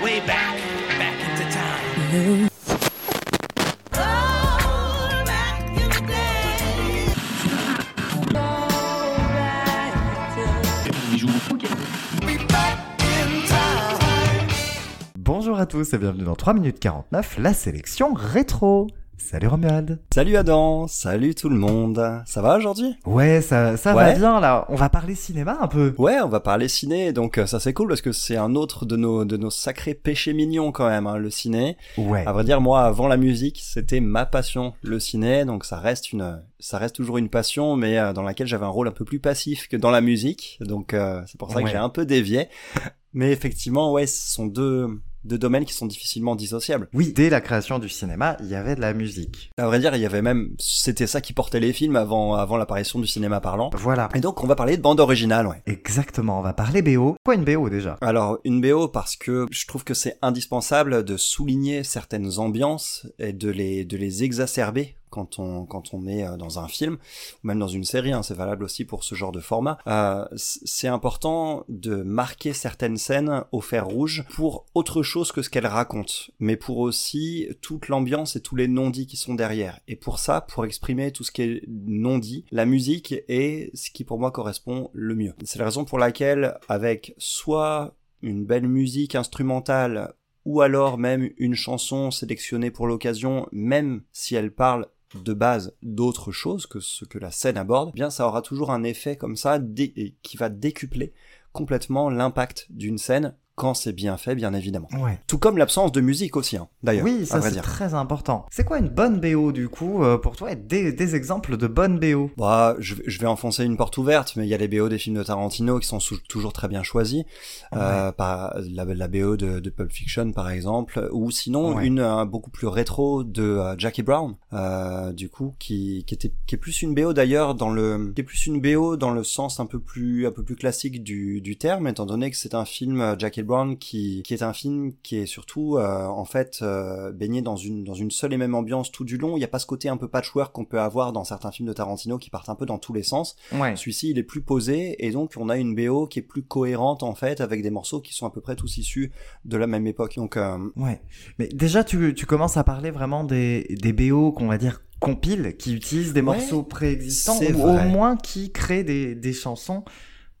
back, back into time. Bonjour à tous et bienvenue dans 3 minutes 49, la sélection rétro. Salut Romuald. Salut Adam, salut tout le monde. Ça va aujourd'hui? Ouais, ça, ça va bien là. On va parler cinéma un peu. Ouais, on va parler ciné, donc euh, ça c'est cool parce que c'est un autre de nos de nos sacrés péchés mignons quand même, hein, le ciné. Ouais. À vrai dire, moi avant la musique, c'était ma passion, le ciné, donc ça reste une ça reste toujours une passion, mais euh, dans laquelle j'avais un rôle un peu plus passif que dans la musique, donc euh, c'est pour ça que j'ai un peu dévié. Mais effectivement, ouais, ce sont deux deux domaines qui sont difficilement dissociables. Oui, dès la création du cinéma, il y avait de la musique. À vrai dire, il y avait même c'était ça qui portait les films avant avant l'apparition du cinéma parlant. Voilà. Et donc on va parler de bande originale, ouais. Exactement, on va parler BO. Quoi une BO déjà? Alors, une BO parce que je trouve que c'est indispensable de souligner certaines ambiances et de les, de les exacerber quand on, quand on est euh, dans un film, ou même dans une série, hein, c'est valable aussi pour ce genre de format. Euh, c'est important de marquer certaines scènes au fer rouge pour autre chose que ce qu'elles racontent, mais pour aussi toute l'ambiance et tous les non-dits qui sont derrière. Et pour ça, pour exprimer tout ce qui est non-dit, la musique est ce qui pour moi correspond le mieux. C'est la raison pour laquelle, avec soit une belle musique instrumentale ou alors même une chanson sélectionnée pour l'occasion, même si elle parle de base d'autre chose que ce que la scène aborde, eh bien ça aura toujours un effet comme ça qui va décupler complètement l'impact d'une scène quand c'est bien fait, bien évidemment. Ouais. Tout comme l'absence de musique aussi, hein, d'ailleurs. Oui, ça c'est très important. C'est quoi une bonne BO du coup euh, pour toi des, des exemples de bonnes BO Bah, je, vais- je vais enfoncer une porte ouverte, mais il y a les BO des films de Tarantino qui sont toujours très bien choisis. Euh, par la, la BO de, de Pulp Fiction, par exemple, ou sinon Ouais. une euh, beaucoup plus rétro de Jackie Brown, du coup, qui, qui était qui est plus une BO d'ailleurs dans le qui est plus une BO dans le sens un peu plus un peu plus classique du, du terme, étant donné que c'est un film Jackie Brown qui qui est un film qui est surtout euh, en fait euh, baigné dans une dans une seule et même ambiance tout du long. Il n'y a pas ce côté un peu patchwork qu'on peut avoir dans certains films de Tarantino qui partent un peu dans tous les sens. Ouais. Celui-ci, il est plus posé et donc on a une BO qui est plus cohérente en fait avec des morceaux qui sont à peu près tous issus de la même époque. Donc euh, Ouais. Mais déjà, tu, tu commences à parler vraiment des, des BO qu'on va dire compiles, qui utilisent des Ouais, morceaux préexistants ou au moins qui créent des, des chansons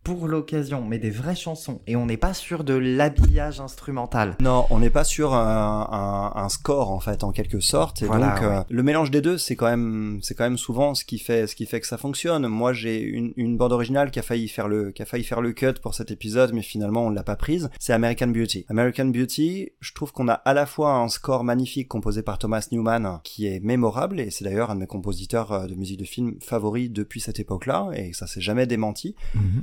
pour l'occasion, mais des vraies chansons. Et on n'est pas sur de l'habillage instrumental. non, on n'est pas sur un, un, un score en fait en quelque sorte. Et Voilà, donc euh, le mélange des deux, c'est quand même c'est quand même souvent ce qui fait ce qui fait que ça fonctionne. Moi, j'ai une, une bande originale qui a failli faire le qui a failli faire le cut pour cet épisode, mais finalement on l'a pas prise. C'est American Beauty. American Beauty, je trouve qu'on a à la fois un score magnifique composé par Thomas Newman qui est mémorable et c'est d'ailleurs un de mes compositeurs euh, de musique de film favoris depuis cette époque-là et ça s'est jamais démenti.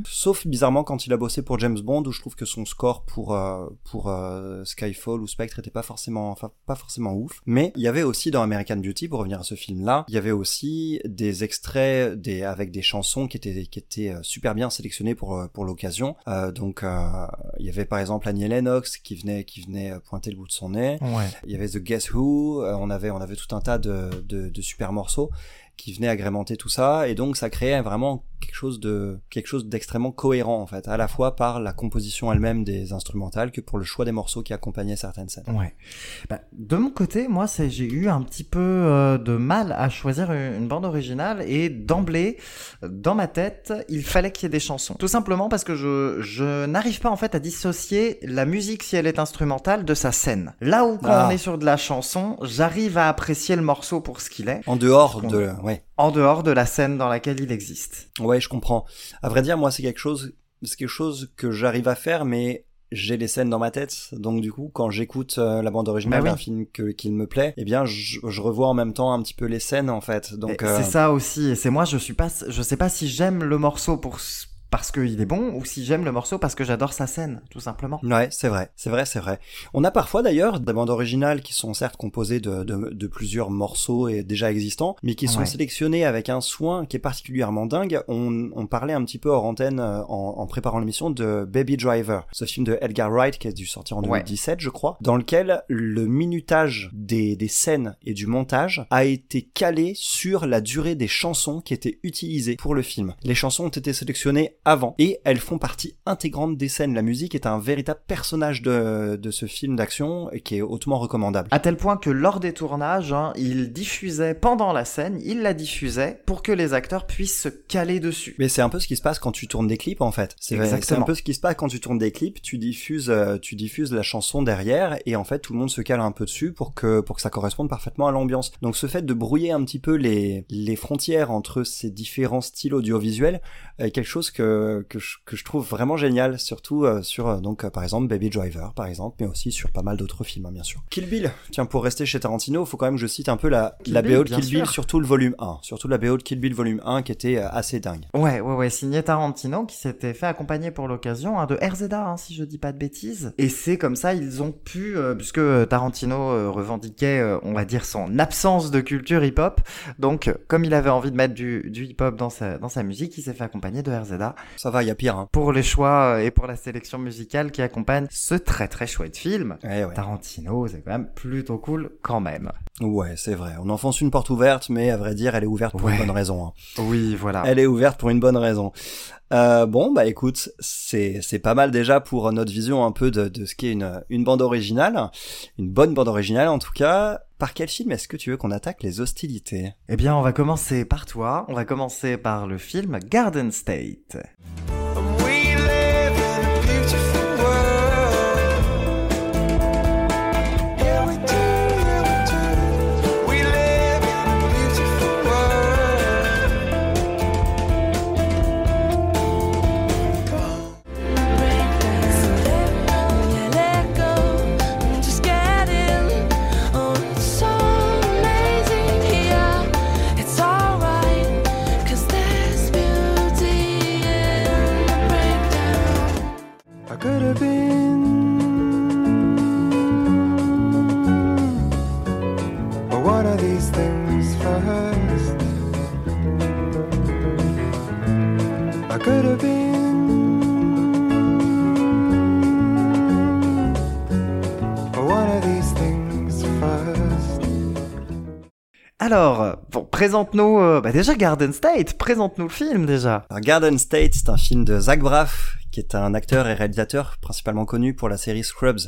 Sauf bizarrement quand il a bossé pour James Bond où je trouve que son score pour euh, pour euh, Skyfall ou Spectre était pas forcément enfin pas forcément ouf. Mais il y avait aussi dans American Beauty pour revenir à ce film-là, il y avait aussi des extraits des avec des chansons qui étaient qui étaient euh, super bien sélectionnées pour pour l'occasion. Euh, donc il y avait par exemple Annie Lennox qui venait qui venait pointer le bout de son nez. Ouais. Il y avait The Guess Who, on avait on avait tout un tas de, de, de super morceaux qui venaient agrémenter tout ça et donc ça créait vraiment quelque chose de quelque chose d'extrêmement cohérent en fait, à la fois par la composition elle-même des instrumentales que pour le choix des morceaux qui accompagnaient certaines scènes. Ouais. Bah, de mon côté, moi, c'est j'ai eu un petit peu euh, de mal à choisir une, une bande originale et d'emblée, dans ma tête, il fallait qu'il y ait des chansons. Tout simplement parce que je, je n'arrive pas en fait à dissocier la musique si elle est instrumentale de sa scène. Là où quand Ah. on est sur de la chanson, j'arrive à apprécier le morceau pour ce qu'il est, En dehors de ouais. en dehors de la scène dans laquelle il existe. Ouais, je comprends. À vrai dire, moi c'est quelque chose c'est quelque chose que j'arrive à faire mais j'ai les scènes dans ma tête, donc du coup, quand j'écoute euh, la bande originale Bah oui. d'un film que, qu'il me plaît, eh bien, je, je revois en même temps un petit peu les scènes, en fait. Donc, Et euh, C'est ça aussi. Et c'est moi, je suis pas, je sais pas si j'aime le morceau pour parce qu'il est bon ou si j'aime le morceau parce que j'adore sa scène, tout simplement. Ouais, c'est vrai, c'est vrai, c'est vrai. On a parfois d'ailleurs des bandes originales qui sont certes composées de, de, de plusieurs morceaux et déjà existants, mais qui sont Ouais. sélectionnés avec un soin qui est particulièrement dingue. On, on parlait un petit peu hors antenne euh, en, en préparant l'émission de Baby Driver, ce film de Edgar Wright qui est dû sortir en Ouais. 2017, je crois, dans lequel le minutage des, des scènes et du montage a été calé sur la durée des chansons qui étaient utilisées pour le film. Les chansons ont été sélectionnées avant et elles font partie intégrante des scènes. La musique est un véritable personnage de, de ce film d'action et qui est hautement recommandable. À tel point que lors des tournages, hein, il diffusait pendant la scène, il la diffusait pour que les acteurs puissent se caler dessus. Mais c'est un peu ce qui se passe quand tu tournes des clips en fait. C'est c'est un peu ce qui se passe quand tu tournes des clips, tu diffuses euh, tu diffuses la chanson derrière et en fait tout le monde se cale un peu dessus pour que pour que ça corresponde parfaitement à l'ambiance. Donc ce fait de brouiller un petit peu les les frontières entre ces différents styles audiovisuels est quelque chose que que je, que je trouve vraiment génial surtout euh, sur euh, donc par exemple Baby Driver par exemple mais aussi sur pas mal d'autres films hein, bien sûr. Kill Bill. Tiens pour rester chez Tarantino, faut quand même que je cite un peu la la BO de Kill Bill surtout le volume 1, surtout la BO de Kill Bill volume 1 qui était assez dingue. Ouais ouais ouais, signé Tarantino qui s'était fait accompagner pour l'occasion hein, de RZA hein, si je dis pas de bêtises et c'est comme ça ils ont pu euh, puisque Tarantino revendiquait on va dire son absence de culture hip-hop donc comme il avait envie de mettre du, du hip-hop dans sa dans sa musique, il s'est fait accompagner de RZA. Ça va, il y a pire. Hein. Pour les choix et pour la sélection musicale qui accompagne ce très très chouette film. Eh ouais. Tarantino, c'est quand même plutôt cool quand même. Ouais, c'est vrai. On enfonce une porte ouverte, mais à vrai dire, elle est ouverte pour une bonne raison. Hein. Oui, voilà. Elle est ouverte pour une bonne raison. Euh, bon, bah écoute, c'est c'est pas mal déjà pour notre vision un peu de, de ce qu'est une, une bande originale, une bonne bande originale en tout cas. Par quel film est-ce que tu veux qu'on attaque les hostilités? Eh bien, on va commencer par toi. On va commencer par le film Garden State. Alors, bon, présente-nous euh, bah déjà Garden State, présente-nous le film déjà. Garden State, c'est un film de Zach Braff, qui est un acteur et réalisateur principalement connu pour la série Scrubs.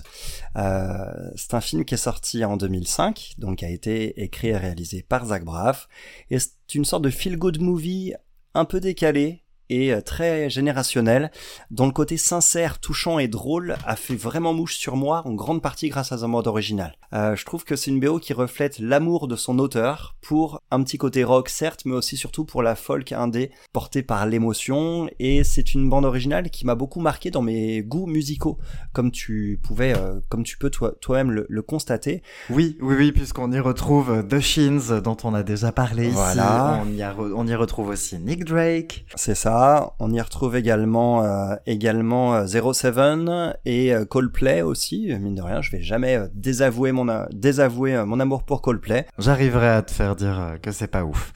Euh, c'est un film qui est sorti en 2005, donc a été écrit et réalisé par Zach Braff, et c'est une sorte de feel-good movie un peu décalé, et euh, très générationnel, dont le côté sincère, touchant et drôle a fait vraiment mouche sur moi, en grande partie grâce à sa mode originale. Euh, je trouve que c'est une BO qui reflète l'amour de son auteur pour un petit côté rock certes, mais aussi surtout pour la folk indé portée par l'émotion, et c'est une bande originale qui m'a beaucoup marqué dans mes goûts musicaux, comme tu pouvais, euh, comme tu peux toi, toi-même le, le, constater. Oui, oui, oui, puisqu'on y retrouve The Shins, dont on a déjà parlé voilà. ici. On y, a, on y retrouve aussi Nick Drake. C'est ça. On y retrouve également euh, également 07 euh, et euh, Coldplay aussi. Mine de rien, je vais jamais désavouer mon désavouer mon amour pour Coldplay. J'arriverai à te faire dire que c'est pas ouf.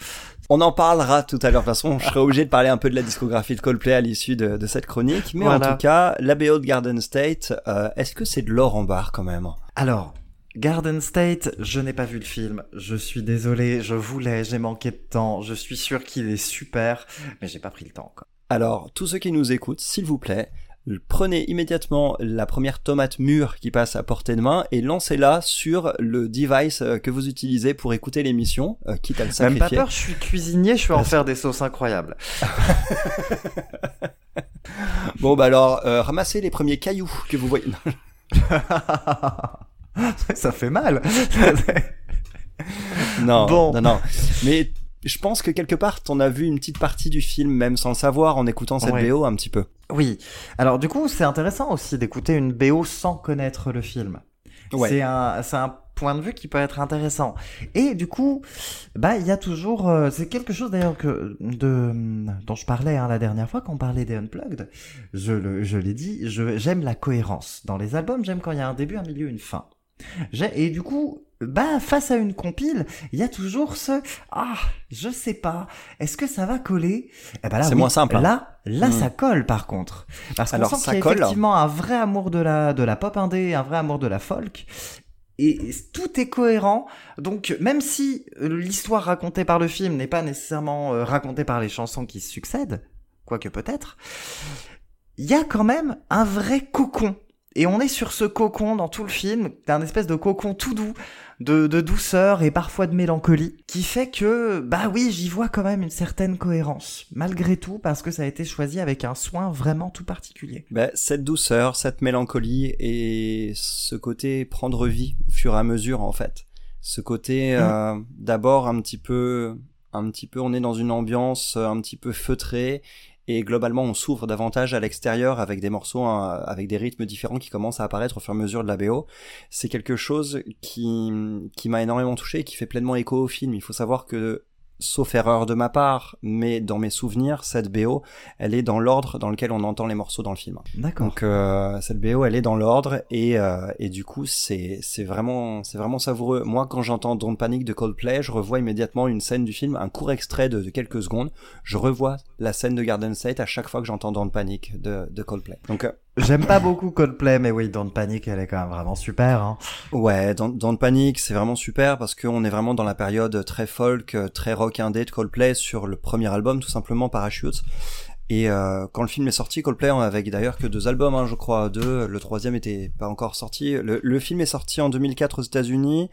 On en parlera tout à l'heure. De toute façon, je serai obligé de parler un peu de la discographie de Coldplay à l'issue de, de, cette chronique. Mais voilà. en tout cas, la BO de Garden State, euh, est-ce que c'est de l'or en barre quand même? Alors, Garden State, je n'ai pas vu le film. Je suis désolé, je voulais, j'ai manqué de temps. Je suis sûr qu'il est super, mais j'ai pas pris le temps. Quoi. Alors, tous ceux qui nous écoutent, s'il vous plaît, prenez immédiatement la première tomate mûre qui passe à portée de main et lancez-la sur le device que vous utilisez pour écouter l'émission, euh, quitte à le sacrifier. Même pas peur, je suis cuisinier, je vais en faire des sauces incroyables. bon bah alors, euh, ramassez les premiers cailloux que vous voyez. ça fait mal. non, bon. non, non. Mais je pense que quelque part, t'en as vu une petite partie du film, même sans le savoir, en écoutant cette Ouais. BO un petit peu. Oui. Alors du coup, c'est intéressant aussi d'écouter une BO sans connaître le film. Ouais. C'est un, c'est un point de vue qui peut être intéressant. Et du coup, bah il y a toujours, euh, c'est quelque chose d'ailleurs que de dont je parlais hein, la dernière fois quand on parlait des unplugged. Je le, je l'ai dit, je j'aime la cohérence dans les albums. J'aime quand il y a un début, un milieu, une fin. Et du coup, bah face à une compile, il y a toujours ce ah, je sais pas, est-ce que ça va coller? Eh ben là, C'est oui, moins simple, hein. Là, là, Mm. ça colle par contre, parce qu'on sent qu'il y a colle. effectivement un vrai amour de la de la pop indé, un vrai amour de la folk. Et tout est cohérent, donc même si euh, l'histoire racontée par le film n'est pas nécessairement euh, racontée par les chansons qui se succèdent, quoique peut-être, il y a quand même un vrai cocon. Et on est sur ce cocon dans tout le film, un espèce de cocon tout doux, de, de douceur et parfois de mélancolie, qui fait que, bah oui, j'y vois quand même une certaine cohérence, malgré tout, parce que ça a été choisi avec un soin vraiment tout particulier. Bah, cette douceur, cette mélancolie et ce côté prendre vie au fur et à mesure, en fait. Ce côté, euh, d'abord un petit peu, un petit peu, on est dans une ambiance un petit peu feutrée et globalement on s'ouvre davantage à l'extérieur avec des morceaux hein, avec des rythmes différents qui commencent à apparaître au fur et à mesure de la BO. C'est quelque chose qui qui m'a énormément touché et qui fait pleinement écho au film. Il faut savoir que sauf erreur de ma part, mais dans mes souvenirs, cette BO, elle est dans l'ordre dans lequel on entend les morceaux dans le film. D'accord. Donc euh, cette BO, elle est dans l'ordre et euh, et du coup c'est c'est vraiment c'est vraiment savoureux. Moi, quand j'entends Don't Panic de Coldplay, je revois immédiatement une scène du film, un court extrait de, de quelques secondes. Je revois la scène de Garden State à chaque fois que j'entends Don't Panic de de Coldplay. Donc euh, J'aime pas beaucoup Coldplay, mais oui, Don't Panic, elle est quand même vraiment super. Hein. Ouais, dans, dans Panic, c'est vraiment super parce qu'on est vraiment dans la période très folk, très rock indé de Coldplay sur le premier album, tout simplement Parachute. Et euh, quand le film est sorti, Coldplay on avait d'ailleurs que deux albums, hein, je crois, deux. Le troisième était pas encore sorti. Le, le film est sorti en 2004 aux États-Unis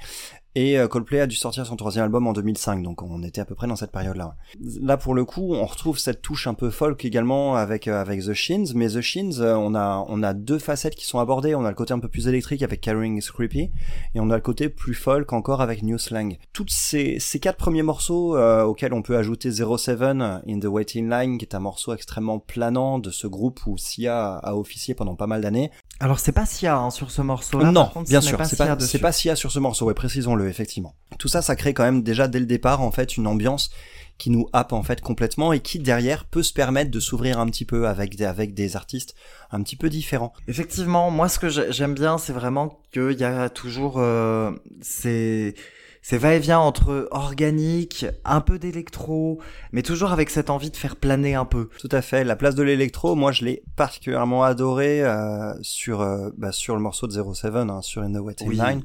et euh, Coldplay a dû sortir son troisième album en 2005, donc on était à peu près dans cette période-là. Là, pour le coup, on retrouve cette touche un peu folk également avec euh, avec The Shins, mais The Shins, euh, on a on a deux facettes qui sont abordées. On a le côté un peu plus électrique avec Carrying is Creepy, et on a le côté plus folk encore avec New Slang. Toutes ces ces quatre premiers morceaux auxquels on peut ajouter 07 in the Waiting Line, qui est un morceau extrêmement planant de ce groupe où Sia a officié pendant pas mal d'années. Alors c'est pas Sia hein, sur ce morceau-là. Non, par contre, bien ce sûr, c'est Sia pas, c'est pas Sia sur ce morceau, ouais, précisons-le, effectivement. Tout ça, ça crée quand même déjà dès le départ, en fait, une ambiance qui nous happe en fait complètement et qui derrière peut se permettre de s'ouvrir un petit peu avec des, avec des artistes un petit peu différents. Effectivement, moi ce que j'ai- j'aime bien, c'est vraiment qu'il y a toujours euh, ces, ces va-et-vient entre organique, un peu d'électro, mais toujours avec cette envie de faire planer un peu. Tout à fait. La place de l'électro, moi, je l'ai particulièrement adoré euh, sur euh, bah, sur le morceau de 07, hein, sur In the Waiting Oui. Line,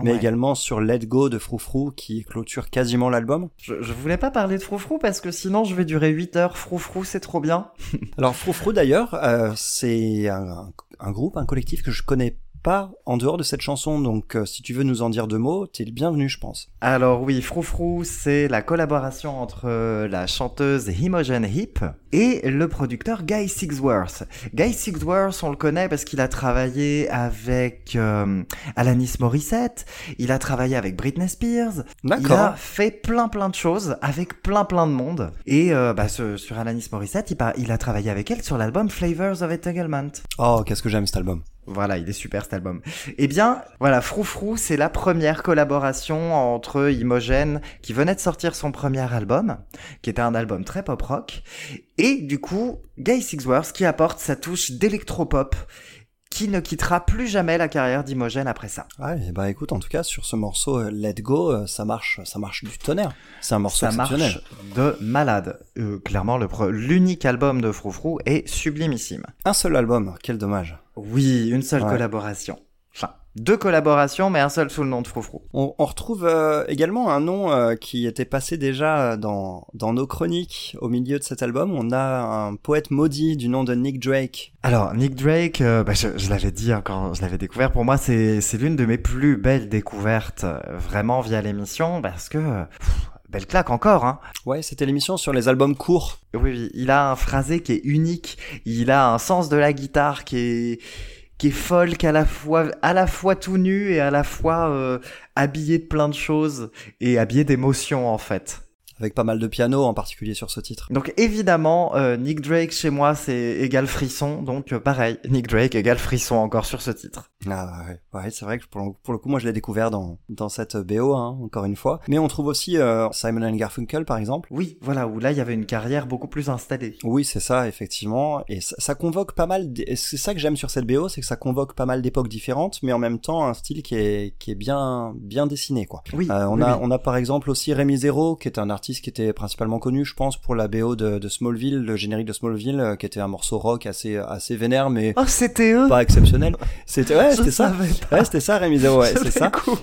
mais Ouais. également sur Let Go de Froufrou qui clôture quasiment l'album. Je, je voulais pas parler de Froufrou parce que sinon je vais durer 8 heures. Froufrou, c'est trop bien. Alors Froufrou d'ailleurs, euh, c'est un, un groupe, un collectif que je connais pas en dehors de cette chanson, donc euh, si tu veux nous en dire deux mots, t'es le bienvenu, je pense. Alors oui, Froufrou, c'est la collaboration entre euh, la chanteuse Imogen Heap et le producteur Guy Sigsworth. Guy Sigsworth, on le connaît parce qu'il a travaillé avec euh, Alanis Morissette, il a travaillé avec Britney Spears, il a fait plein plein de choses avec plein plein de monde. Et bah, ce- sur Alanis Morissette, il, il a travaillé avec elle sur l'album Flavors of Entanglement. Oh, qu'est-ce que j'aime cet album. Voilà, il est super cet album. Eh bien, voilà, Froufrou, c'est la première collaboration entre Imogen, qui venait de sortir son premier album, qui était un album très pop rock, et du coup, Guy Sigsworth, qui apporte sa touche d'électropop, qui ne quittera plus jamais la carrière d'Imogen après ça. Ouais, bah écoute, en tout cas, sur ce morceau euh, Let Go, euh, ça marche, ça marche du tonnerre. C'est un morceau Ça marche de malade. Euh, clairement, l'unique album de Froufrou est sublimissime. Un seul album, quel dommage. Oui, une seule Ouais. collaboration. Enfin, deux collaborations, mais un seul sous le nom de Froufrou. On, on retrouve euh, également un nom euh, qui était passé déjà dans, dans nos chroniques au milieu de cet album. On a un poète maudit du nom de Nick Drake. Alors Nick Drake, euh, bah, je, je l'avais dit hein, quand je l'avais découvert, pour moi c'est l'une de mes plus belles découvertes euh, vraiment via l'émission parce que euh, pff, belle claque encore. Hein. Ouais, c'était l'émission sur les albums courts. Oui, oui, il a un phrasé qui est unique, il a un sens de la guitare qui est qui est folk à la fois à la fois tout nu et à la fois euh, habillé de plein de choses et habillé d'émotions en fait. Avec pas mal de piano en particulier sur ce titre. Donc évidemment, euh, Nick Drake chez moi c'est égal frisson, donc euh, pareil, Nick Drake égal frisson encore sur ce titre. Ah ouais, ouais c'est vrai que pour le, pour le coup, moi je l'ai découvert dans, dans cette BO, hein, encore une fois. Mais on trouve aussi euh, Simon and Garfunkel par exemple. Oui, voilà, où là il y avait une carrière beaucoup plus installée. Oui, c'est ça, effectivement. Et ça, ça convoque pas mal. C'est ça que j'aime sur cette BO, c'est que ça convoque pas mal d'époques différentes, mais en même temps un style qui est, qui est bien, bien dessiné, quoi. Oui, on oui, a, oui. on a par exemple aussi Rémi Zero, qui est un artiste qui était principalement connu, je pense, pour la BO de, de Smallville, le générique de Smallville, euh, qui était un morceau rock assez, assez vénère, mais Oh, c'était eux pas exceptionnel. C'était, ouais, c'était ça. Ouais, c'était ça, Rémi Zero, ouais, c'est ça. cool.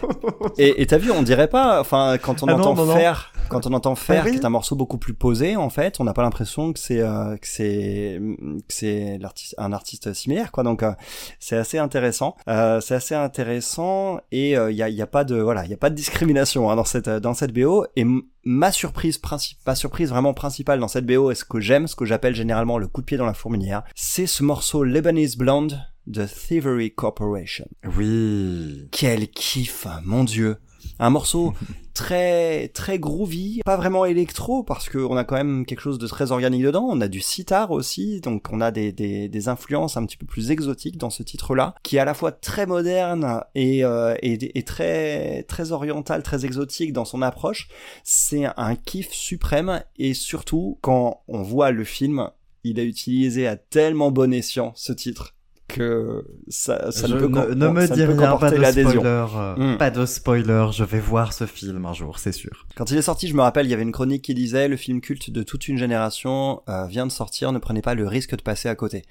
Et t'as vu, on dirait pas, enfin, quand on Ah entend non, non. faire, quand on entend faire, Ah qui est un morceau beaucoup plus posé, en fait, on n'a pas l'impression que c'est euh, que c'est que c'est l'artiste un artiste similaire, quoi. Donc euh, c'est assez intéressant. Euh, c'est assez intéressant et il y a y a pas de voilà, il y a pas de discrimination hein, dans cette dans cette BO et ma surprise principale, ma surprise vraiment principale dans cette BO et ce que j'aime, ce que j'appelle généralement le coup de pied dans la fourmilière, c'est ce morceau Lebanese Blonde de Thievery Corporation. Oui. Quel kiff, mon dieu. Un morceau très très groovy, pas vraiment électro parce que on a quand même quelque chose de très organique dedans. On a du sitar aussi, donc on a des, des, des influences un petit peu plus exotiques dans ce titre-là, qui est à la fois très moderne et, euh, et, et très très oriental, très exotique dans son approche. C'est un kiff suprême et surtout quand on voit le film, il a utilisé à tellement bon escient ce titre que ça, ça Je ne peut, ne, qu'en- ne me dis rien, pas de spoiler. euh, Mm. Pas de spoiler, je vais voir ce film un jour, c'est sûr. Quand il est sorti, je me rappelle, il y avait une chronique qui disait le film culte de toute une génération euh, vient de sortir, ne prenez pas le risque de passer à côté.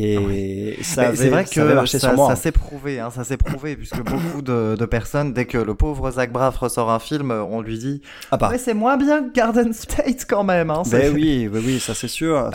Et ça c'est vrai que marché ça, ça s'est prouvé, hein, ça s'est prouvé, puisque beaucoup de, de personnes, dès que le pauvre Zach Braff ressort un film, on lui dit Ah bah. C'est moins bien que Garden State quand même. Hein, Ben oui, oui, oui, ça c'est sûr.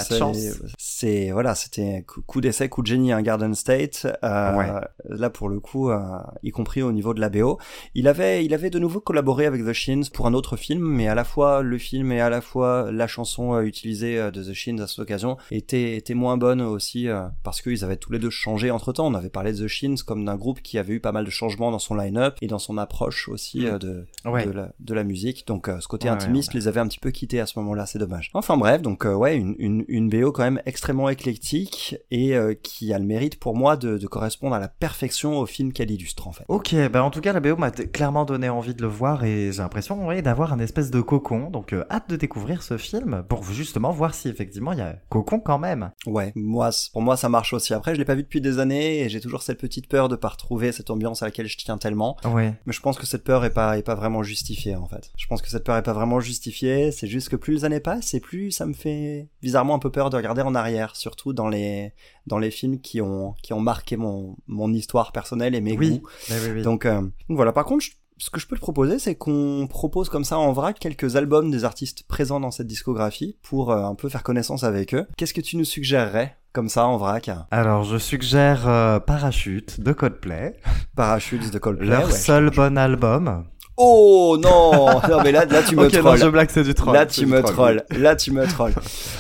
C'est- voilà, c'était coup d'essai, coup de génie, un Garden State. Euh, Ouais. Là pour le coup, euh, y compris au niveau de la BO, il avait, il avait de nouveau collaboré avec The Shins pour un autre film, mais à la fois le film et à la fois la chanson euh, utilisée euh, de The Shins à cette occasion était, était moins bonne aussi euh, parce qu'ils avaient tous les deux changé entre temps. On avait parlé de The Shins comme d'un groupe qui avait eu pas mal de changements dans son line-up et dans son approche aussi euh, de, Ouais. de, la, de la musique. Donc euh, ce côté Ouais, intimiste les avait un petit peu quittés à ce moment-là, c'est dommage. Enfin bref, donc euh, ouais, une, une, une BO quand même extrêmement éclectique et qui a le mérite pour moi de, de correspondre à la perfection au film qu'elle illustre en fait. Ok, bah en tout cas la BO m'a clairement donné envie de le voir et j'ai l'impression ouais, d'avoir un espèce de cocon, donc hâte de découvrir ce film pour justement voir si effectivement il y a cocon quand même. Ouais, moi, pour moi ça marche aussi. Après, je l'ai pas vu depuis des années et j'ai toujours cette petite peur de pas retrouver cette ambiance à laquelle je tiens tellement. Ouais. Mais je pense que cette peur est pas, est pas vraiment justifiée en fait. Je pense que cette peur est pas vraiment justifiée. C'est juste que plus les années passent et plus ça me fait bizarrement un peu peur de regarder en arrière, surtout dans les, dans les films qui ont, qui ont marqué mon, mon histoire personnelle et mes Oui. goûts. Bah oui, oui. Donc, euh, donc voilà. Par contre, je- ce que je peux te proposer, c'est qu'on propose comme ça en vrac quelques albums des artistes présents dans cette discographie pour euh, un peu faire connaissance avec eux. Qu'est-ce que tu nous suggérerais comme ça en vrac? Alors je suggère euh, Parachute de Coldplay, Parachutes de Coldplay. leur ouais. seul bon album. Oh non Non mais là, là tu me ok, non, trolls. je blague, c'est du troll. Là tu me troll. trolls. Là tu me trolls.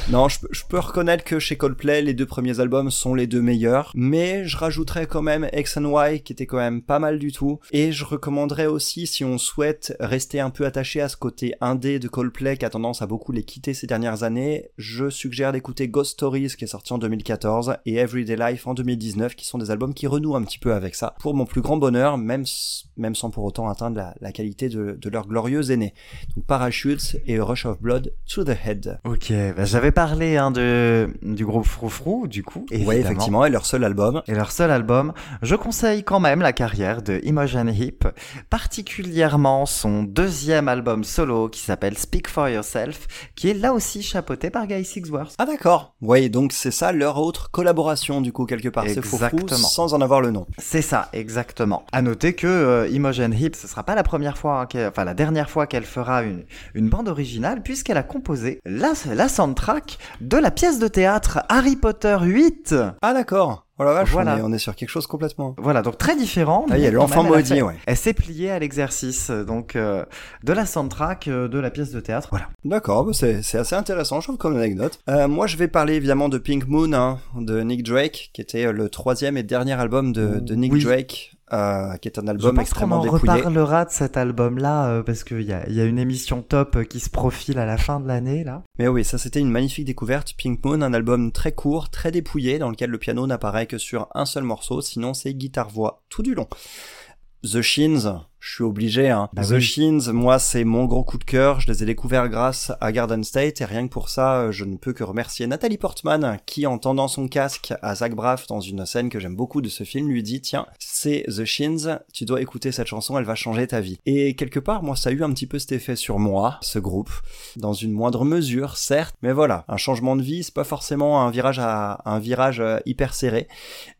Non, je, peux- je peux reconnaître que chez Coldplay, les deux premiers albums sont les deux meilleurs, mais je rajouterais quand même X and Y qui était quand même pas mal du tout. Et je recommanderais aussi, si on souhaite rester un peu attaché à ce côté indé de Coldplay qui a tendance à beaucoup les quitter ces dernières années, je suggère d'écouter Ghost Stories qui est sorti en 2014 et Everyday Life en 2019 qui sont des albums qui renouent un petit peu avec ça. Pour mon plus grand bonheur, même, même sans pour autant atteindre la, la qualité de, de leurs glorieux aînés. Donc Parachutes et Rush of Blood to the Head. Ok, bah, j'avais parlé hein, de, du groupe Froufrou, du coup. Oui, effectivement, et leur seul album. Et leur seul album, je conseille quand même la carrière de Imogen Heap, particulièrement son deuxième album solo qui s'appelle Speak for Yourself, qui est là aussi chapeauté par Guy Sixworth. Ah d'accord. Oui, donc c'est ça leur autre collaboration du coup quelque part. C'est Exactement. sans en avoir le nom. C'est ça, exactement. À noter que euh, Imogen Heap, ce sera pas la première fois, hein, enfin la dernière fois qu'elle fera une, une bande originale, puisqu'elle a composé la, la soundtrack de la pièce de théâtre Harry Potter 8. Ah d'accord. Oh la vache, Voilà. on, est, on est sur quelque chose complètement. Voilà, donc très différent. Ah, il y a l'enfant maudit, ouais. Elle s'est pliée à l'exercice, donc euh, de la soundtrack euh, de la pièce de théâtre. Voilà. D'accord, bah, c'est assez intéressant, je trouve, comme anecdote. Euh, moi, je vais parler évidemment de Pink Moon, hein, de Nick Drake, qui était le troisième et dernier album de, de Nick Oui. Drake, euh, qui est un Je album pense qu'on extrêmement en dépouillé. reparlera de cet album-là, euh, parce qu'il y a, il y a une émission top euh, qui se profile à la fin de l'année, là. Mais oui, ça c'était une magnifique découverte. Pink Moon, un album très court, très dépouillé, dans lequel le piano n'apparaît que sur un seul morceau, sinon c'est guitare-voix tout du long. The Shins, je suis obligé, hein. Bah The oui. Shins, moi c'est mon gros coup de cœur, je les ai découverts grâce à Garden State, et rien que pour ça, euh, je ne peux que remercier Nathalie Portman, qui en tendant son casque à Zach Braff dans une scène que j'aime beaucoup de ce film, lui dit, tiens, c'est The Shins, tu dois écouter cette chanson, elle va changer ta vie. Et quelque part, moi ça a eu un petit peu cet effet sur moi, ce groupe, dans une moindre mesure, certes, mais voilà, un changement de vie, c'est pas forcément un virage à un virage euh, hyper serré.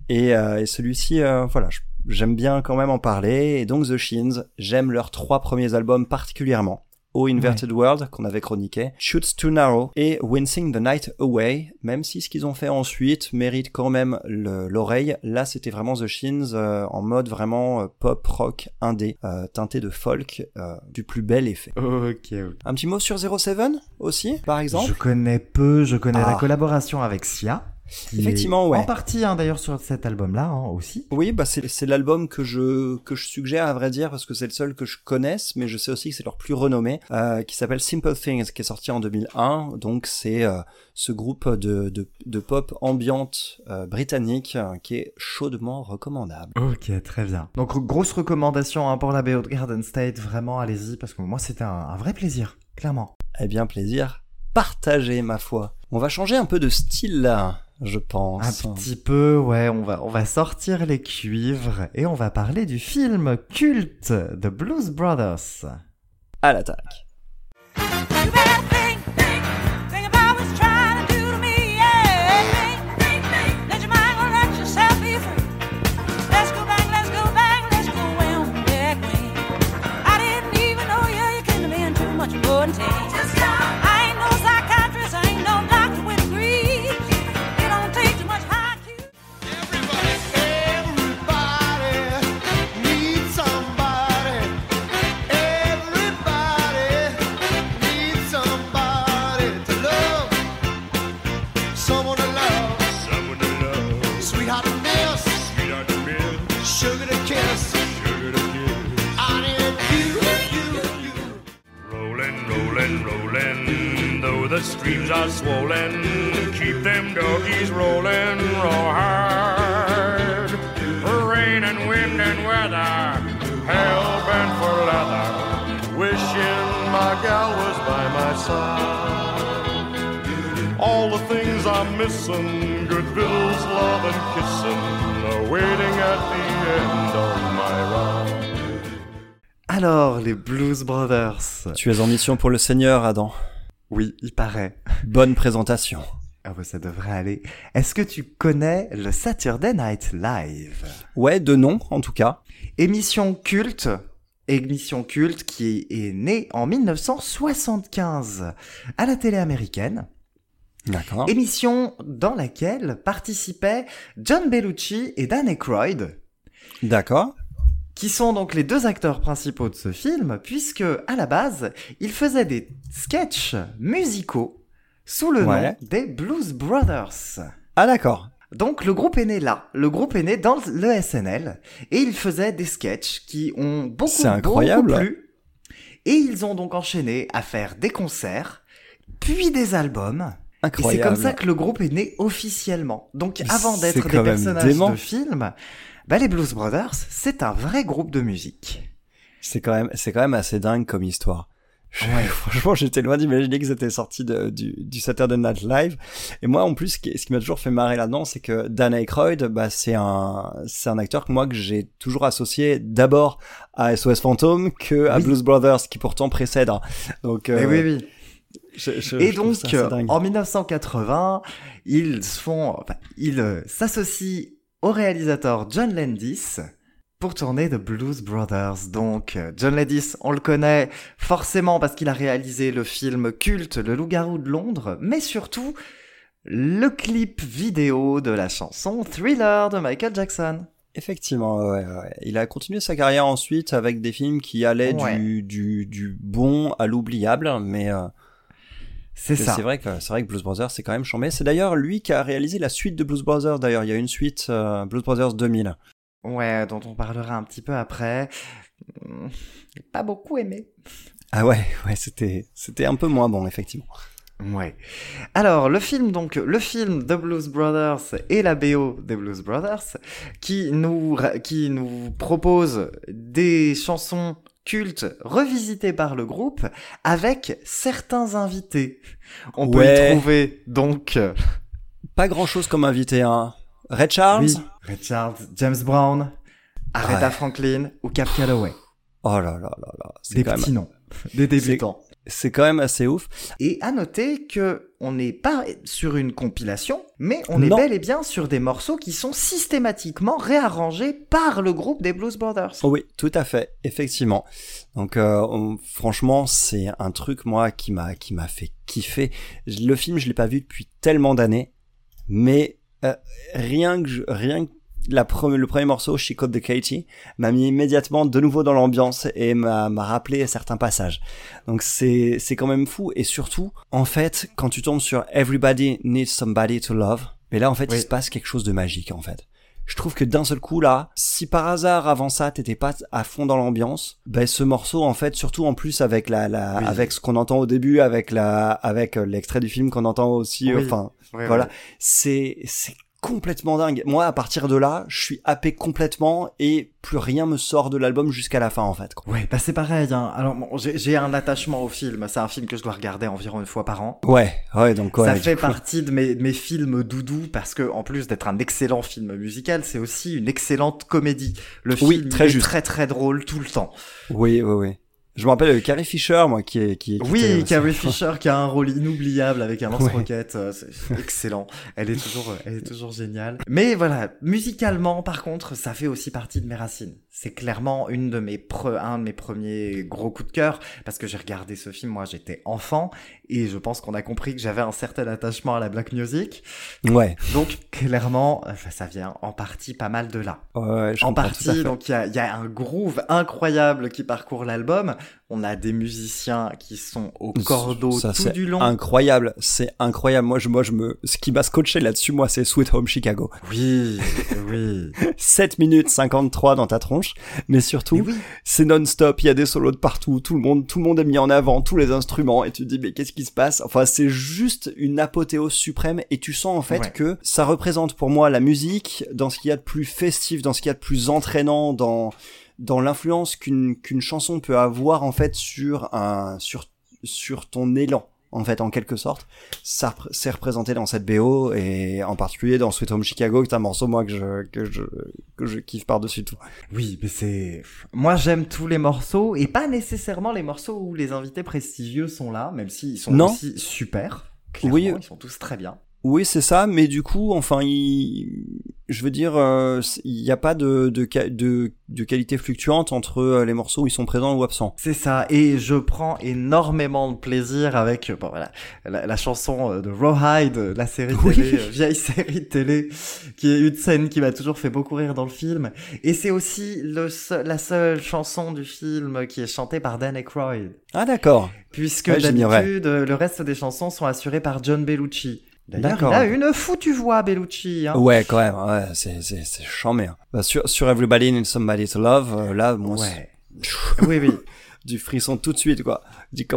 Et, euh, et celui-ci, euh, voilà, je- j'aime bien quand même en parler. Et donc The Shins, j'aime leurs trois premiers albums particulièrement. O Inverted World qu'on avait chroniqué, Shoots Too Narrow et Wincing the Night Away, même si ce qu'ils ont fait ensuite mérite quand même l'oreille. Là, c'était vraiment The Shins euh, en mode vraiment euh, pop, rock, indé, euh, teinté de folk, du plus bel effet. Ok, Un petit mot sur Zero Seven aussi, par exemple? Je connais peu, je connais la Ah. collaboration avec Sia. Effectivement, ouais. En partie, hein, d'ailleurs, sur cet album-là hein, aussi. Oui, bah c'est l'album que je que je suggère à vrai dire parce que c'est le seul que je connaisse, mais je sais aussi que c'est leur plus renommé, euh, qui s'appelle Simple Things, qui est sorti en 2001. Donc c'est euh, ce groupe de, de, de pop ambiante euh, britannique qui est chaudement recommandable. Ok, très bien. Donc, grosse recommandation hein, pour la BO de Garden State. Vraiment, allez-y, parce que moi, c'était un, un vrai plaisir, clairement. Eh bien, plaisir partagé, ma foi. On va changer un peu de style là, je pense. Un petit peu, ouais, on va, on va sortir les cuivres et on va parler du film culte The Blues Brothers. À l'attaque. Swollen, keep them doggies rolling real hard. Rain and wind and weather, hell bent for leather, wishing my gal was by my side. All the things I'm missing, good victuals, love and kissing, are waiting at the end of my ride. Alors, les Blues Brothers. Tu es en mission pour le Seigneur, Adam. Oui, il paraît. Bonne présentation. Ah bah ça devrait aller. Est-ce que tu connais le Saturday Night Live? Ouais, de nom, en tout cas. Émission culte, émission culte qui est née en 1975 à la télé américaine. D'accord. Émission dans laquelle participaient John Bellucci et Dan Aykroyd, D'accord. qui sont donc les deux acteurs principaux de ce film, puisque à la base, ils faisaient des sketchs musicaux sous le Ouais. nom des Blues Brothers. Ah, d'accord. Donc le groupe est né là, le groupe est né dans le SNL et ils faisaient des sketchs qui ont beaucoup, C'est incroyable. beaucoup plu et ils ont donc enchaîné à faire des concerts, puis des albums. Et c'est Incroyable. comme ça que le groupe est né officiellement. Donc avant d'être des personnages dément. de films, bah, les Blues Brothers, c'est un vrai groupe de musique. C'est quand même, c'est quand même assez dingue comme histoire. Ouais. Franchement, j'étais loin d'imaginer que c'était sorti de, du, du Saturday Night Live. Et moi, en plus, ce qui, m'a toujours fait marrer là-dedans, c'est que Dan Aykroyd, bah, c'est un, c'est un acteur que moi, que j'ai toujours associé d'abord à SOS Fantôme que à Oui. Blues Brothers, qui pourtant précède. hein. Donc, euh, Mais oui, oui. je- je- Et je donc, euh, en 1980, ils font, enfin, ils euh, s'associent au réalisateur John Landis pour tourner The Blues Brothers. Donc, euh, John Landis, on le connaît forcément parce qu'il a réalisé le film culte Le Loup-garou de Londres, mais surtout le clip vidéo de la chanson Thriller de Michael Jackson. Effectivement, ouais, ouais. il a continué sa carrière ensuite avec des films qui allaient Ouais. du, du, du bon à l'oubliable, mais euh, C'est ça. c'est vrai que c'est vrai que Blues Brothers c'est quand même chambé. C'est d'ailleurs lui qui a réalisé la suite de Blues Brothers. D'ailleurs, il y a une suite euh, Blues Brothers 2000. Ouais, dont on parlera un petit peu après. Pas beaucoup aimé. Ah ouais, ouais, c'était c'était un peu moins bon effectivement. Ouais. Alors, le film, donc, le film The Blues Brothers et la BO des Blues Brothers, qui nous, qui nous propose des chansons cultes revisitées par le groupe avec certains invités. On peut y trouver, donc, euh, Pas grand chose comme invité, hein. Red Charles? oui, Richard, James Brown, Aretha Ouais. Franklin ou Cap Calloway. Oh là là là là. Des quand petits même noms. Des débutants. c'est quand même assez ouf. Et à noter que on n'est pas sur une compilation, mais on est bel et bien sur des morceaux qui sont systématiquement réarrangés par le groupe des Blues Brothers. Oh oui, tout à fait, effectivement. Donc euh, on- franchement, c'est un truc moi qui m'a qui m'a fait kiffer. Le film, je l'ai pas vu depuis tellement d'années, mais euh, rien que je- rien que la pre- le premier morceau, She Caught the Katie, m'a mis immédiatement de nouveau dans l'ambiance et m'a rappelé certains passages. Donc c'est quand même fou et surtout en fait quand tu tombes sur Everybody Needs Somebody to Love, mais là en fait Oui. il se passe quelque chose de magique en fait. Je trouve que d'un seul coup là, si par hasard avant ça t'étais pas à fond dans l'ambiance, ben ce morceau en fait, surtout en plus avec la, la Oui. avec ce qu'on entend au début, avec la, avec euh, l'extrait du film qu'on entend aussi, Oui. enfin Ouais, voilà, ouais. c'est c'est complètement dingue. Moi à partir de là, je suis happé complètement et plus rien me sort de l'album jusqu'à la fin en fait. quoi. Ouais, bah c'est pareil. Hein. Alors bon, j'ai un attachement au film. C'est un film que je dois regarder environ une fois par an. Ouais, ouais donc ouais. ça fait coup- partie de mes, mes films doudous parce que en plus d'être un excellent film musical, c'est aussi une excellente comédie. Le Oui, film très est juste. très très drôle tout le temps. Oui, oui, oui. Je me rappelle de Carrie Fisher, moi, qui est qui. qui était Oui, Carrie Fisher qui a un rôle inoubliable avec un lance-roquette, euh, c'est c'est excellent. Elle est toujours, euh, elle est toujours géniale. Mais voilà, musicalement, par contre, ça fait aussi partie de mes racines. C'est clairement une de mes pre- un de mes premiers gros coups de cœur parce que j'ai regardé ce film, moi j'étais enfant et je pense qu'on a compris que j'avais un certain attachement à la black music. Ouais. Donc clairement, euh, ça vient en partie pas mal de là. Ouais, je en partie, donc il y a, il y a un groove incroyable qui parcourt l'album. On a des musiciens qui sont au cordeau Ça, tout du long. Incroyable, c'est incroyable. Moi, je, moi, je me, ce qui m'a scotché là-dessus, moi, c'est Sweet Home Chicago. Oui, oui. 7 minutes 53 dans ta tronche, mais surtout, oui. c'est non-stop, il y a des solos de partout, tout le monde, tout le monde est mis en avant, tous les instruments, et tu te dis, mais qu'est-ce qui se passe? Enfin, c'est juste une apothéose suprême, et tu sens en fait Ouais. que ça représente pour moi la musique dans ce qu'il y a de plus festif, dans ce qu'il y a de plus entraînant, dans, dans l'influence qu'une, qu'une chanson peut avoir en fait sur un, sur, sur ton élan. En fait, en quelque sorte, ça c'est représenté dans cette BO et en particulier dans Sweet Home Chicago, qui est un morceau moi que je que je que je kiffe par dessus tout. Oui, mais c'est. Moi, j'aime tous les morceaux et pas nécessairement les morceaux où les invités prestigieux sont là, même s'ils sont Non. aussi super. Clairement, Oui. ils sont tous très bien. Oui, c'est ça, mais du coup, enfin, il... je veux dire, euh, il n'y a pas de, de, de, de qualité fluctuante entre euh, les morceaux où ils sont présents ou absents. C'est ça, et je prends énormément de plaisir avec euh, bon, voilà, la, la chanson de Rawhide, la série télé, vieille série de télé, qui est une scène qui m'a toujours fait beaucoup rire dans le film. Et c'est aussi le seul- la seule chanson du film qui est chantée par Dan Aykroyd. Ah d'accord. Puisque Ouais, d'habitude, le reste des chansons sont assurées par John Bellucci. D'ailleurs, il D'accord. a une foutue voix, Bellucci. Hein. Ouais, quand même, ouais, c'est c'est c'est chambé. hein. Bah, sur sur Everybody Needs Somebody to Love, euh, là, moi, Ouais. oui, oui. du frisson tout de suite, quoi.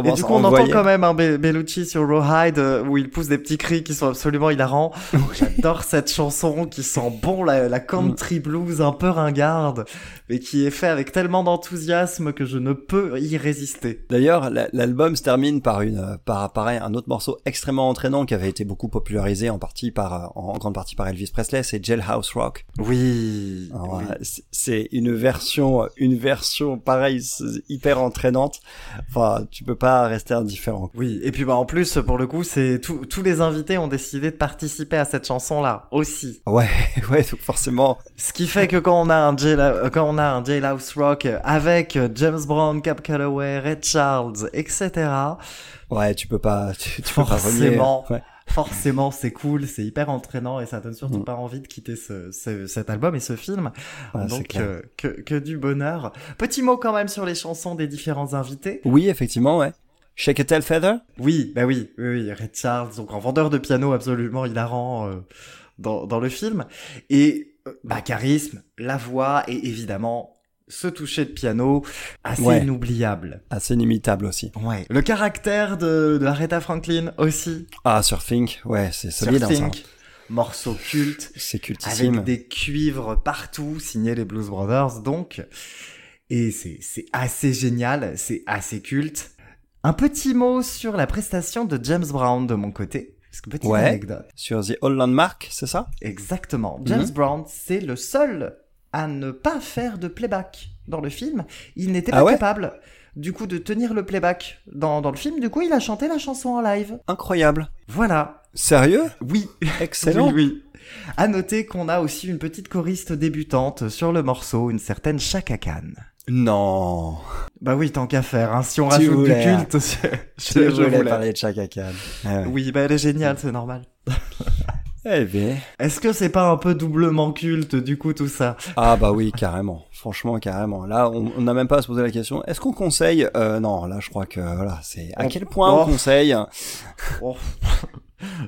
Et du coup, on entend quand même un Be- Bellucci sur Rawhide euh, où il pousse des petits cris qui sont absolument hilarants. J'adore cette chanson qui sent bon la, la country blues un peu ringarde, mais qui est fait avec tellement d'enthousiasme que je ne peux y résister. D'ailleurs, la- l'album se termine par une, par pareil, un autre morceau extrêmement entraînant qui avait été beaucoup popularisé en partie par, euh, en grande partie par Elvis Presley, c'est Jailhouse Rock. Oui. Euh, c'est- une version, une version pareil, hyper entraînante. Enfin, tu peux pas rester indifférent. Oui, et puis bah en plus pour le coup, c'est tous les invités ont décidé de participer à cette chanson là aussi. Ouais, ouais, donc forcément. Ce qui fait que quand on a un Jail, euh, quand on a un Jailhouse Rock avec euh, James Brown, Cap Calloway, Red Charles, etc. Ouais, tu peux pas, tu, tu peux pas renier. Ouais. Forcément, c'est cool, c'est hyper entraînant et ça donne surtout Mm. pas envie de quitter ce, ce- cet album et ce film. C'est Donc euh, que, que du bonheur. Petit mot quand même sur les chansons des différents invités. Oui, effectivement, ouais. Shake a Tail Feather? Oui, bah oui, oui, oui, Red Charles, donc en vendeur de piano absolument hilarant euh, dans, dans le film. Et euh, bah charisme, la voix et évidemment ce toucher de piano assez Ouais. inoubliable. Assez inimitable aussi. Ouais. Le caractère de, de Aretha Franklin aussi. Ah, sur Think, ouais, c'est solide, sur hein, ça. Think, morceau culte. C'est cultissime. avec des cuivres partout, signés les Blues Brothers, donc. Et c'est, c'est assez génial, c'est assez culte. Un petit mot sur la prestation de James Brown de mon côté. Parce que petite Ouais. anecdote. Sur The Old Landmark, c'est ça? Exactement. James Mhm. Brown, c'est le seul à ne pas faire de playback dans le film. Il n'était Ah pas ouais capable, du coup, de tenir le playback dans, dans le film. Du coup, il a chanté la chanson en live. Incroyable. Voilà. Sérieux? Oui. Excellent. Oui, oui. À noter qu'on a aussi une petite choriste débutante sur le morceau, une certaine Chaka Khan. Non. Bah oui, tant qu'à faire, hein. si on Tu rajoute voulais, du hein. culte, je, Tu je voulais voulais. parler de Chaka Khan. Ah ouais. Oui, bah elle est géniale, c'est normal. Eh bien. Est-ce que c'est pas un peu doublement culte, du coup, tout ça? Ah bah oui, carrément. Franchement, carrément. Là, on n'a même pas à se poser la question. Est-ce qu'on conseille euh, Non, là, je crois que voilà, c'est à quel point Oh. on conseille? Oh.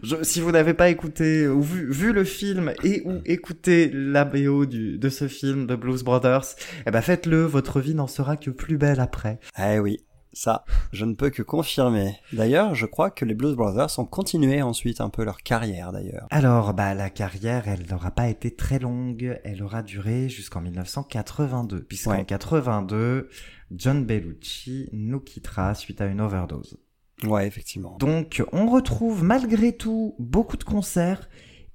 Je- si vous n'avez pas écouté ou vu, vu le film et ou écouté la BO du, de ce film de Blues Brothers, eh ben faites-le, votre vie n'en sera que plus belle après. Eh oui, ça, je ne peux que confirmer. D'ailleurs, je crois que les Blues Brothers ont continué ensuite un peu leur carrière, d'ailleurs. Alors, bah, la carrière, elle n'aura pas été très longue. Elle aura duré jusqu'en 1982, puisqu'en Ouais. 82, John Bellucci nous quittera suite à une overdose. Ouais, effectivement. Donc, on retrouve malgré tout beaucoup de concerts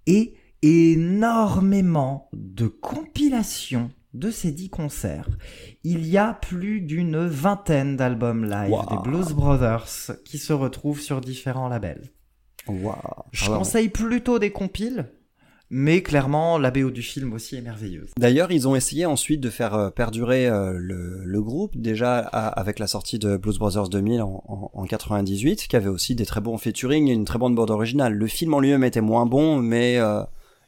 et énormément de compilations de ces dix concerts. Il y a plus d'une vingtaine d'albums live Wow. des Blues Brothers qui se retrouvent sur différents labels. Je conseille plutôt des compiles, mais clairement, la BO du film aussi est merveilleuse. D'ailleurs, ils ont essayé ensuite de faire euh, perdurer euh, le, le groupe, déjà avec la sortie de Blues Brothers 2000 en, en, en 98, qui avait aussi des très bons featuring et une très bonne bande originale. Le film en lui-même était moins bon, mais euh,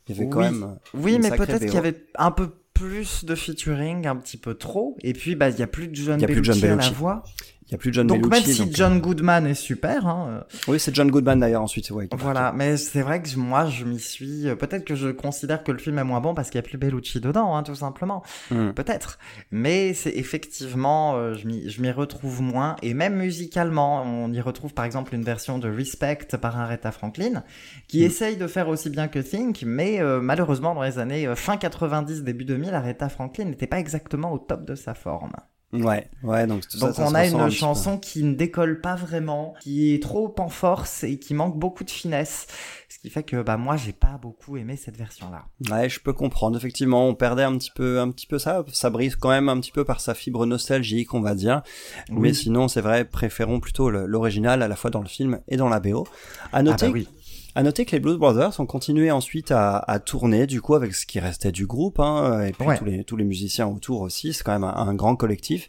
il y avait quand Oui. même... Oui, mais peut-être qu'il y avait un peu plus de featuring, un petit peu trop. Et puis, bah, il y a plus de John Il y a plus de John Bellucci à la voix. Il y a plus de John Donc, Bellucci. même si donc, euh, John Goodman est super, hein, Oui, c'est John Goodman d'ailleurs ensuite. Ouais, Voilà, mais c'est vrai que moi, je m'y suis. euh, Peut-être que je considère que le film est moins bon parce qu'il y a plus Bellucci dedans, hein, tout simplement. Hmm. Peut-être. Mais c'est effectivement, euh, je m'y retrouve moins. Et même musicalement, on y retrouve par exemple une version de Respect par Aretha Franklin, qui Mm. essaye de faire aussi bien que Think, mais euh, malheureusement, dans les années euh, fin 90, début 2000, Aretha Franklin n'était pas exactement au top de sa forme. Ouais, ouais, donc tout ça, Donc ça on se a une chanson qui ne décolle pas vraiment, qui est trop en force et qui manque beaucoup de finesse, ce qui fait que bah moi j'ai pas beaucoup aimé cette version là. Ouais, je peux comprendre. Effectivement, on perdait un petit peu, un petit peu ça. Ça brise quand même un petit peu par sa fibre nostalgique, on va dire. Mais sinon, c'est vrai, préférons plutôt l'original à la fois dans le film et dans la BO. À Ah noter, bah oui. À noter que les Blues Brothers ont continué ensuite à, à tourner, du coup, avec ce qui restait du groupe, hein, et puis Ouais. tous les tous les musiciens autour aussi. C'est quand même un, un grand collectif.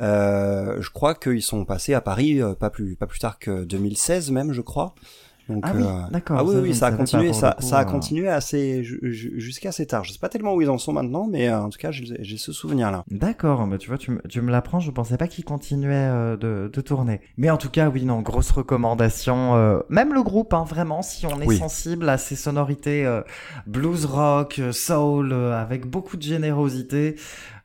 Euh, je crois qu'ils sont passés à Paris euh, pas plus pas plus tard que 2016 même, je crois. Donc, Ah oui, euh, d'accord, Ah oui, ça, oui, ne ça a continué, ça, le coup, ça a euh. continué assez ju- ju- jusqu'à assez tard. Je sais pas tellement où ils en sont maintenant, mais euh, en tout cas, j'ai ce souvenir-là. D'accord, bah tu vois, tu, me- tu me l'apprends, je pensais pas qu'il continuait euh, de, de tourner. Mais en tout cas, oui, non, grosse recommandation. même le groupe, hein, vraiment, si on est Oui. sensible à ces sonorités blues rock, soul, avec beaucoup de générosité,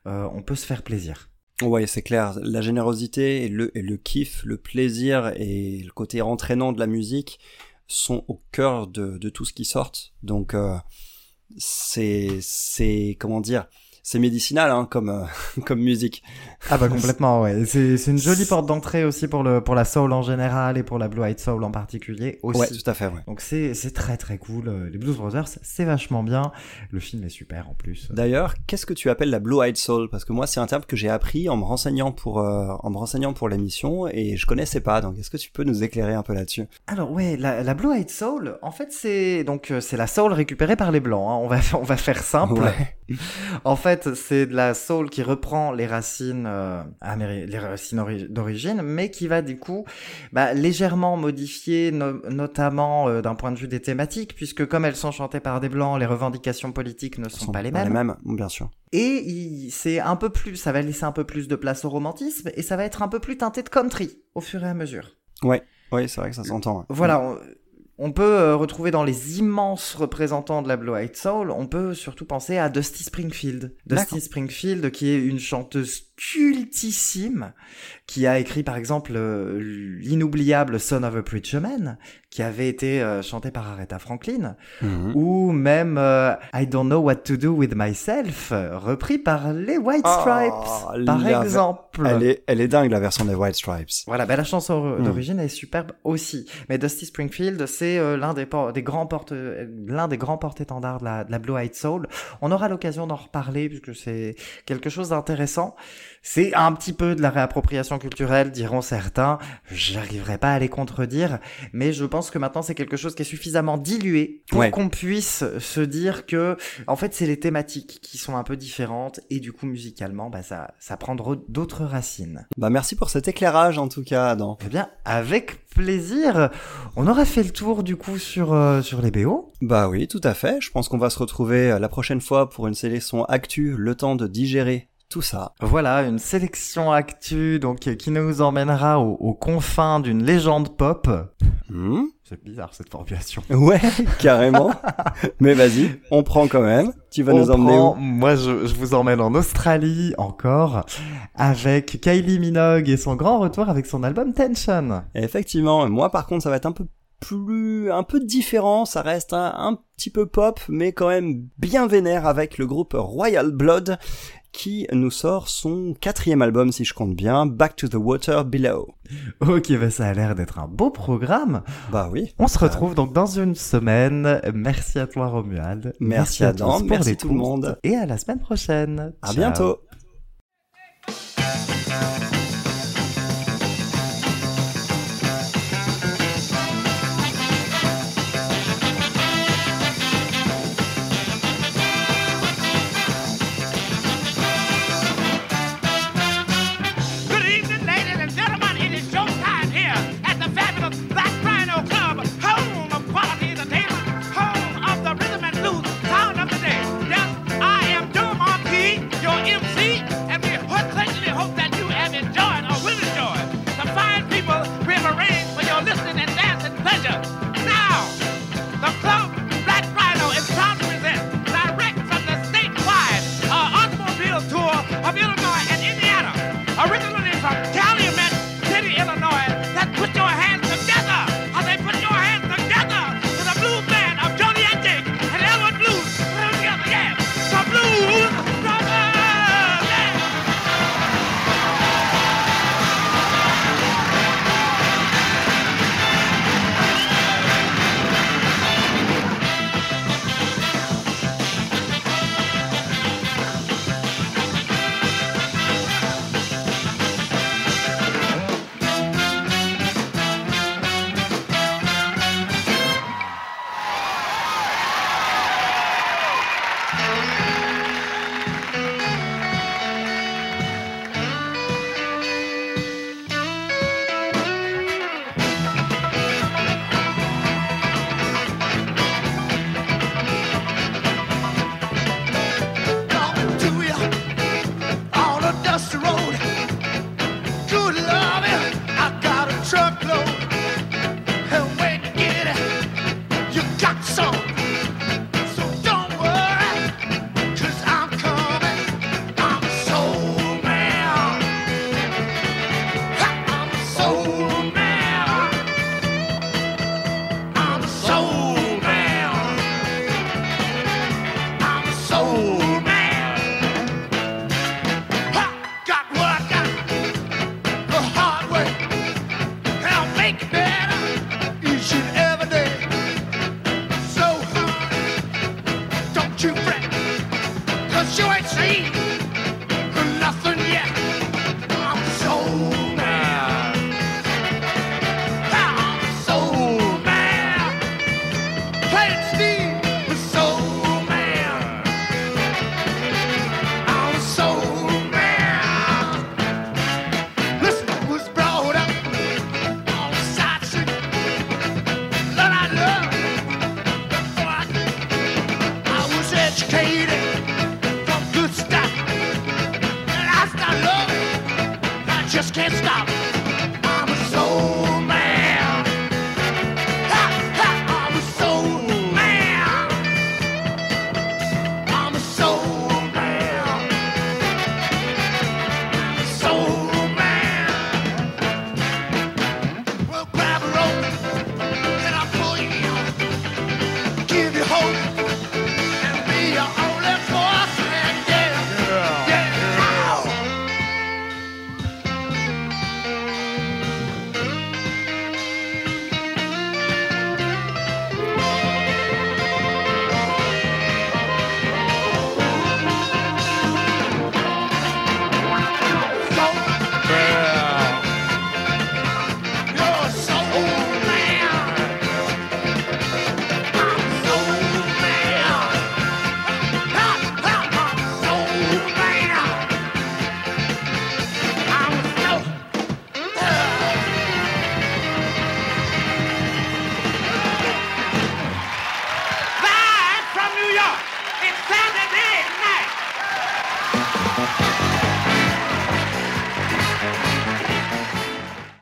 on peut se faire plaisir. Ouais, c'est clair. La générosité et le, et le kiff, le plaisir et le côté entraînant de la musique sont au cœur de, tout ce qui sort. Donc, euh, c'est, c'est, comment dire, c'est médicinal, hein, comme, euh, comme musique. Ah bah complètement, ouais. C'est c'est une jolie porte d'entrée aussi pour, le, pour la soul en général et pour la blue eyed soul en particulier aussi. Ouais, tout à fait, ouais. Donc c'est c'est très très cool. Les Blues Brothers, c'est vachement bien. Le film est super en plus. D'ailleurs, qu'est-ce que tu appelles la blue-eyed soul? Parce que moi, c'est un terme que j'ai appris en me renseignant pour, euh, en me renseignant pour l'émission et je connaissais pas. Donc, est-ce que tu peux nous éclairer un peu là-dessus? Alors ouais, la, la Blue Eyed Soul, en fait c'est donc euh, c'est la soul récupérée par les blancs. hein. On va on va faire simple. Ouais. En fait, c'est de la soul qui reprend les racines euh, les racines ori- d'origine, mais qui va du coup bah, légèrement modifier, no- notamment euh, d'un point de vue des thématiques, puisque comme elles sont chantées par des blancs, les revendications politiques ne sont, Sont pas les pas mêmes. bien sûr. Et c'est un peu plus, ça va laisser un peu plus de place au romantisme et ça va être un peu plus teinté de country au fur et à mesure. Ouais, ouais, c'est vrai que ça s'entend. Voilà, on, on peut euh, retrouver dans les immenses représentants de la Blue Eyed Soul, on peut surtout penser à Dusty Springfield. Dusty Springfield qui est une chanteuse cultissime qui a écrit par exemple euh, l'inoubliable Son of a Preacher Man qui avait été euh, chanté par Aretha Franklin Mhm. ou même euh, I Don't Know What to Do with Myself repris par les White Stripes Oh, par exemple. Elle est, elle est dingue la version des White Stripes. Voilà, ben la chanson Hmm. d'origine est superbe aussi. Mais Dusty Springfield, c'est l'un des, grands porte, l'un des grands porte-étendards de la, de la Blue Eyed Soul. On aura l'occasion d'en reparler puisque c'est quelque chose d'intéressant. C'est un petit peu de la réappropriation culturelle, diront certains. J'arriverai pas à les contredire, mais je pense que maintenant c'est quelque chose qui est suffisamment dilué pour Ouais. qu'on puisse se dire que, en fait, c'est les thématiques qui sont un peu différentes et du coup musicalement, bah, ça, ça prend d'autres racines. Bah merci pour cet éclairage en tout cas, Adam. Eh bien, avec plaisir. On aura fait le tour du coup sur euh, sur les BO. Bah oui, tout à fait. Je pense qu'on va se retrouver euh, la prochaine fois pour une sélection actu, le temps de digérer tout ça. Voilà, une sélection actu donc qui nous emmènera aux, aux confins d'une légende pop. Hmm C'est bizarre cette formulation. ouais, carrément. Mais vas-y, on prend quand même. Tu vas On nous emmener prend- moi, je, je vous emmène en Australie encore avec Kylie Minogue et son grand retour avec son album Tension. où Effectivement, moi par contre, ça va être un peu plus, un peu différent. Ça reste un, un petit peu pop, mais quand même bien vénère avec le groupe Royal Blood qui nous sort son quatrième album, si je compte bien, Back to the Water Below. Ok, bah ça a l'air d'être un beau programme. Bah oui. On se retrouve donc dans une semaine. Merci à toi Romuald. Merci, tous pour Merci tout le monde. Et à la semaine prochaine. À Ciao. bientôt.